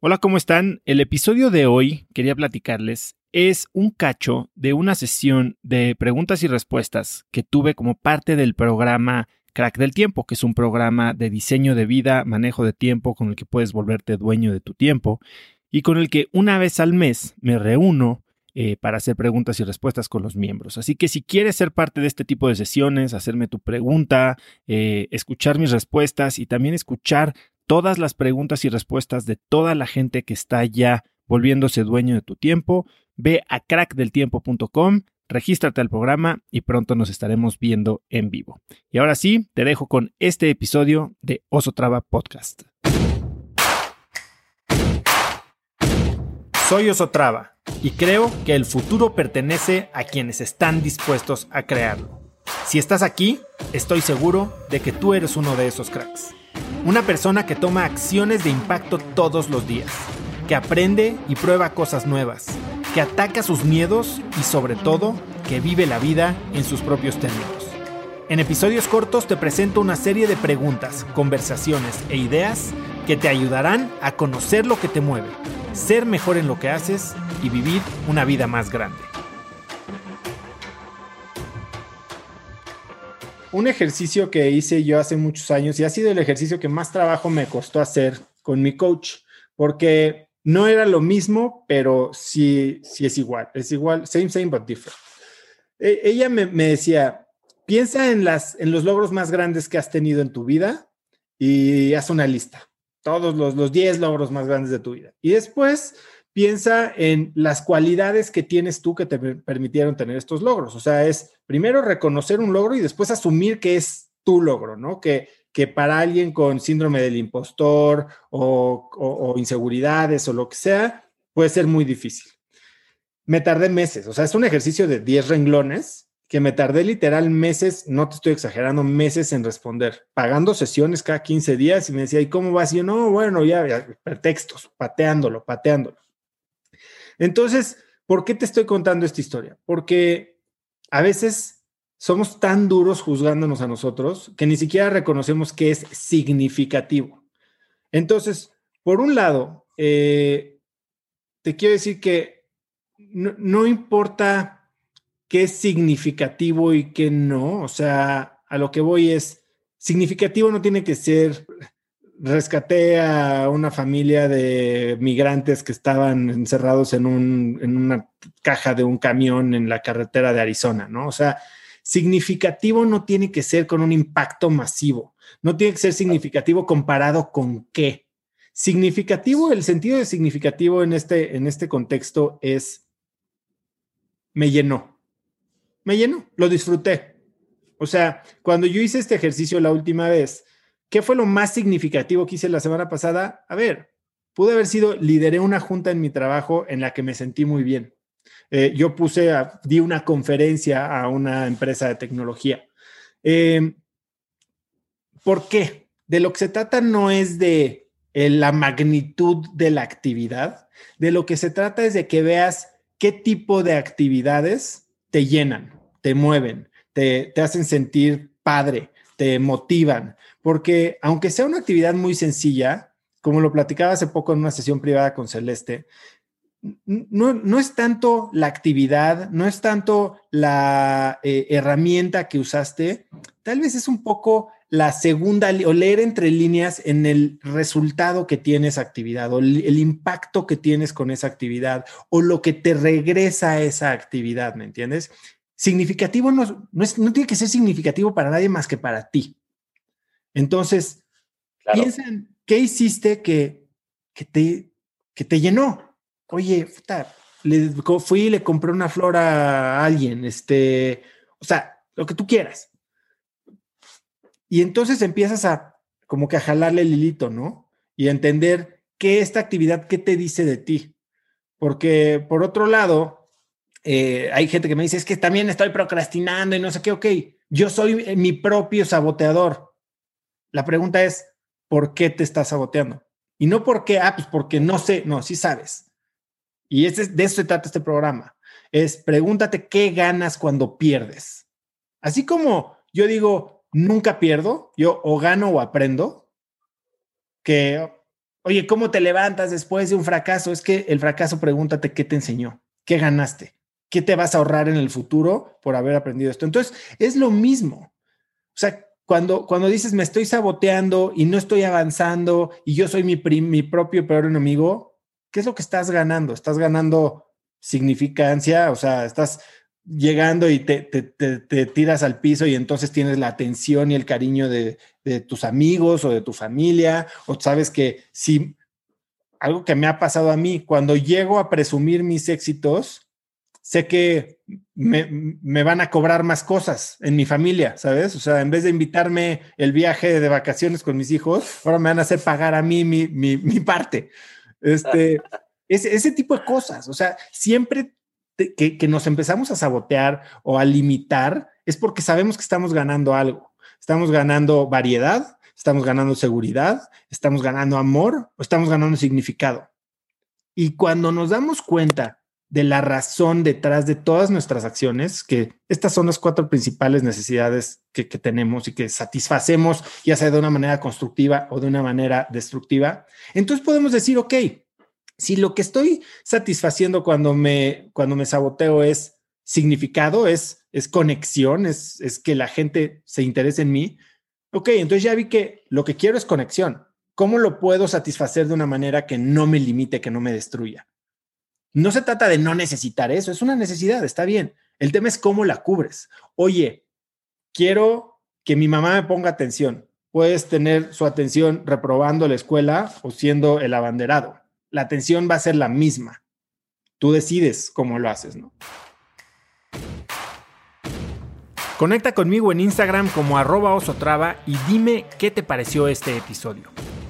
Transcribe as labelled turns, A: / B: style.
A: Hola, ¿cómo están? El episodio de hoy, quería platicarles, es un cacho de una sesión de preguntas y respuestas que tuve como parte del programa Crack del Tiempo, que es un programa de diseño de vida, manejo de tiempo, con el que puedes volverte dueño de tu tiempo y con el que una vez al mes me reúno eh, para hacer preguntas y respuestas con los miembros. Así que si quieres ser parte de este tipo de sesiones, hacerme tu pregunta, eh, escuchar mis respuestas y también escuchar todas las preguntas y respuestas de toda la gente que está ya volviéndose dueño de tu tiempo, ve a crackdeltiempo.com, regístrate al programa y pronto nos estaremos viendo en vivo. Y ahora sí, te dejo con este episodio de Oso Traba Podcast. Soy Oso Traba y creo que el futuro pertenece a quienes están dispuestos a crearlo. Si estás aquí, estoy seguro de que tú eres uno de esos cracks. Una persona que toma acciones de impacto todos los días, que aprende y prueba cosas nuevas, que ataca sus miedos y sobre todo que vive la vida en sus propios términos. En episodios cortos te presento una serie de preguntas, conversaciones e ideas que te ayudarán a conocer lo que te mueve, ser mejor en lo que haces y vivir una vida más grande. Un ejercicio que hice yo hace muchos años y ha sido el ejercicio que más trabajo me costó hacer con mi coach, porque no era lo mismo, pero sí, sí es igual, es igual, same, same, but different. E, ella me, decía, piensa en, las, en los logros más grandes que has tenido en tu vida y haz una lista, todos los, los 10 logros más grandes de tu vida. Y después piensa en las cualidades que tienes tú que te permitieron tener estos logros. O sea, es primero reconocer un logro y después asumir que es tu logro, ¿no? Que, que para alguien con síndrome del impostor o, inseguridades o lo que sea, puede ser muy difícil. Me tardé meses, o sea, es un ejercicio de 10 renglones que me tardé literal meses, no te estoy exagerando, meses en responder, pagando sesiones cada 15 días y me decía, ¿y cómo vas? Y yo, no, bueno, ya pretextos, pateándolo, pateándolo. Entonces, ¿por qué te estoy contando esta historia? Porque a veces somos tan duros juzgándonos a nosotros que ni siquiera reconocemos que es significativo. Entonces, por un lado, eh, te quiero decir que no, no importa qué es significativo y qué no, o sea, a lo que voy es, significativo no tiene que ser rescaté a una familia de migrantes que estaban encerrados en, una caja de un camión en la carretera de Arizona, ¿no? O sea, significativo no tiene que ser con un impacto masivo, no tiene que ser significativo comparado con qué. Significativo, el sentido de significativo en este, en este contexto es, me llenó, me llenó, lo disfruté. O sea, cuando yo hice este ejercicio la última vez, ¿Qué fue lo más significativo que hice la semana pasada? A ver, pude haber sido, lideré una junta en mi trabajo en la que me sentí muy bien. Eh, yo puse, di una conferencia a una empresa de tecnología. Em, ¿Por qué? De lo que se trata no es de eh, la magnitud de la actividad, de lo que se trata es de que veas qué tipo de actividades te llenan, te mueven, te hacen sentir padre, te motivan, porque aunque sea una actividad muy sencilla, como lo platicaba hace poco en una sesión privada con Celeste, no, es tanto la actividad, no es tanto la eh, herramienta que usaste, tal vez es un poco la segunda o leer entre líneas en el resultado que tiene esa actividad o el, impacto que tienes con esa actividad o lo que te regresa a esa actividad, ¿me entiendes? Significativo no, no tiene que ser significativo para nadie más que para ti. Entonces, piensen, ¿qué hiciste que, te, que te llenó? Oye, le, fui y le compré una flor a alguien, este, o sea, lo que tú quieras. Y entonces empiezas a como que a jalarle el hilito, ¿no? Y a entender qué esta actividad, qué te dice de ti. Porque por otro lado, eh, hay gente que me dice, es que también estoy procrastinando y no sé qué, ok, yo soy mi propio saboteador. La pregunta es, ¿por qué te estás saboteando? Y no por qué, ah, pues porque no sé, no, sí sabes. Y ese, de eso se trata este programa. Es pregúntate qué ganas cuando pierdes. Así como yo digo, nunca pierdo, yo o gano o aprendo, que, Oye, ¿cómo te levantas después de un fracaso? Es que el fracaso, pregúntate qué te enseñó, qué ganaste, qué te vas a ahorrar en el futuro por haber aprendido esto. Entonces, es lo mismo. O sea, cuando, cuando dices me estoy saboteando y no estoy avanzando y yo soy mi, mi propio peor enemigo, ¿qué es lo que estás ganando? Estás ganando significancia, o sea, estás llegando y te, te, tiras al piso y entonces tienes la atención y el cariño de, de, tus amigos o de tu familia, o sabes que si algo que me ha pasado a mí, cuando llego a presumir mis éxitos, sé que me, me, van a cobrar más cosas en mi familia, ¿sabes? O sea, en vez de invitarme el viaje de vacaciones con mis hijos, ahora me van a hacer pagar a mí mi, mi, mi parte. Este, ese, ese tipo de cosas, o sea, siempre que, nos empezamos a sabotear o a limitar es porque sabemos que estamos ganando algo. Estamos ganando variedad, estamos ganando seguridad, estamos ganando amor o estamos ganando significado. Y cuando nos damos cuenta de la razón detrás de todas nuestras acciones, que estas son las cuatro principales necesidades que, que, tenemos y que satisfacemos, ya sea de una manera constructiva o de una manera destructiva, entonces podemos decir, ok, si lo que estoy satisfaciendo cuando me, cuando me saboteo es significado, es, es conexión, es, es que la gente se interese en mí, ok, entonces ya vi que lo que quiero es conexión. ¿Cómo lo puedo satisfacer de una manera que no me limite, que no me destruya? No se trata de no necesitar eso, es una necesidad, está bien. El tema es cómo la cubres. Oye, quiero que mi mamá me ponga atención. Puedes tener su atención reprobando la escuela o siendo el abanderado la atención va a ser la misma. Tú decides cómo lo haces, ¿no? Conecta conmigo en Instagram como arroba osotrava y dime qué te pareció este episodio.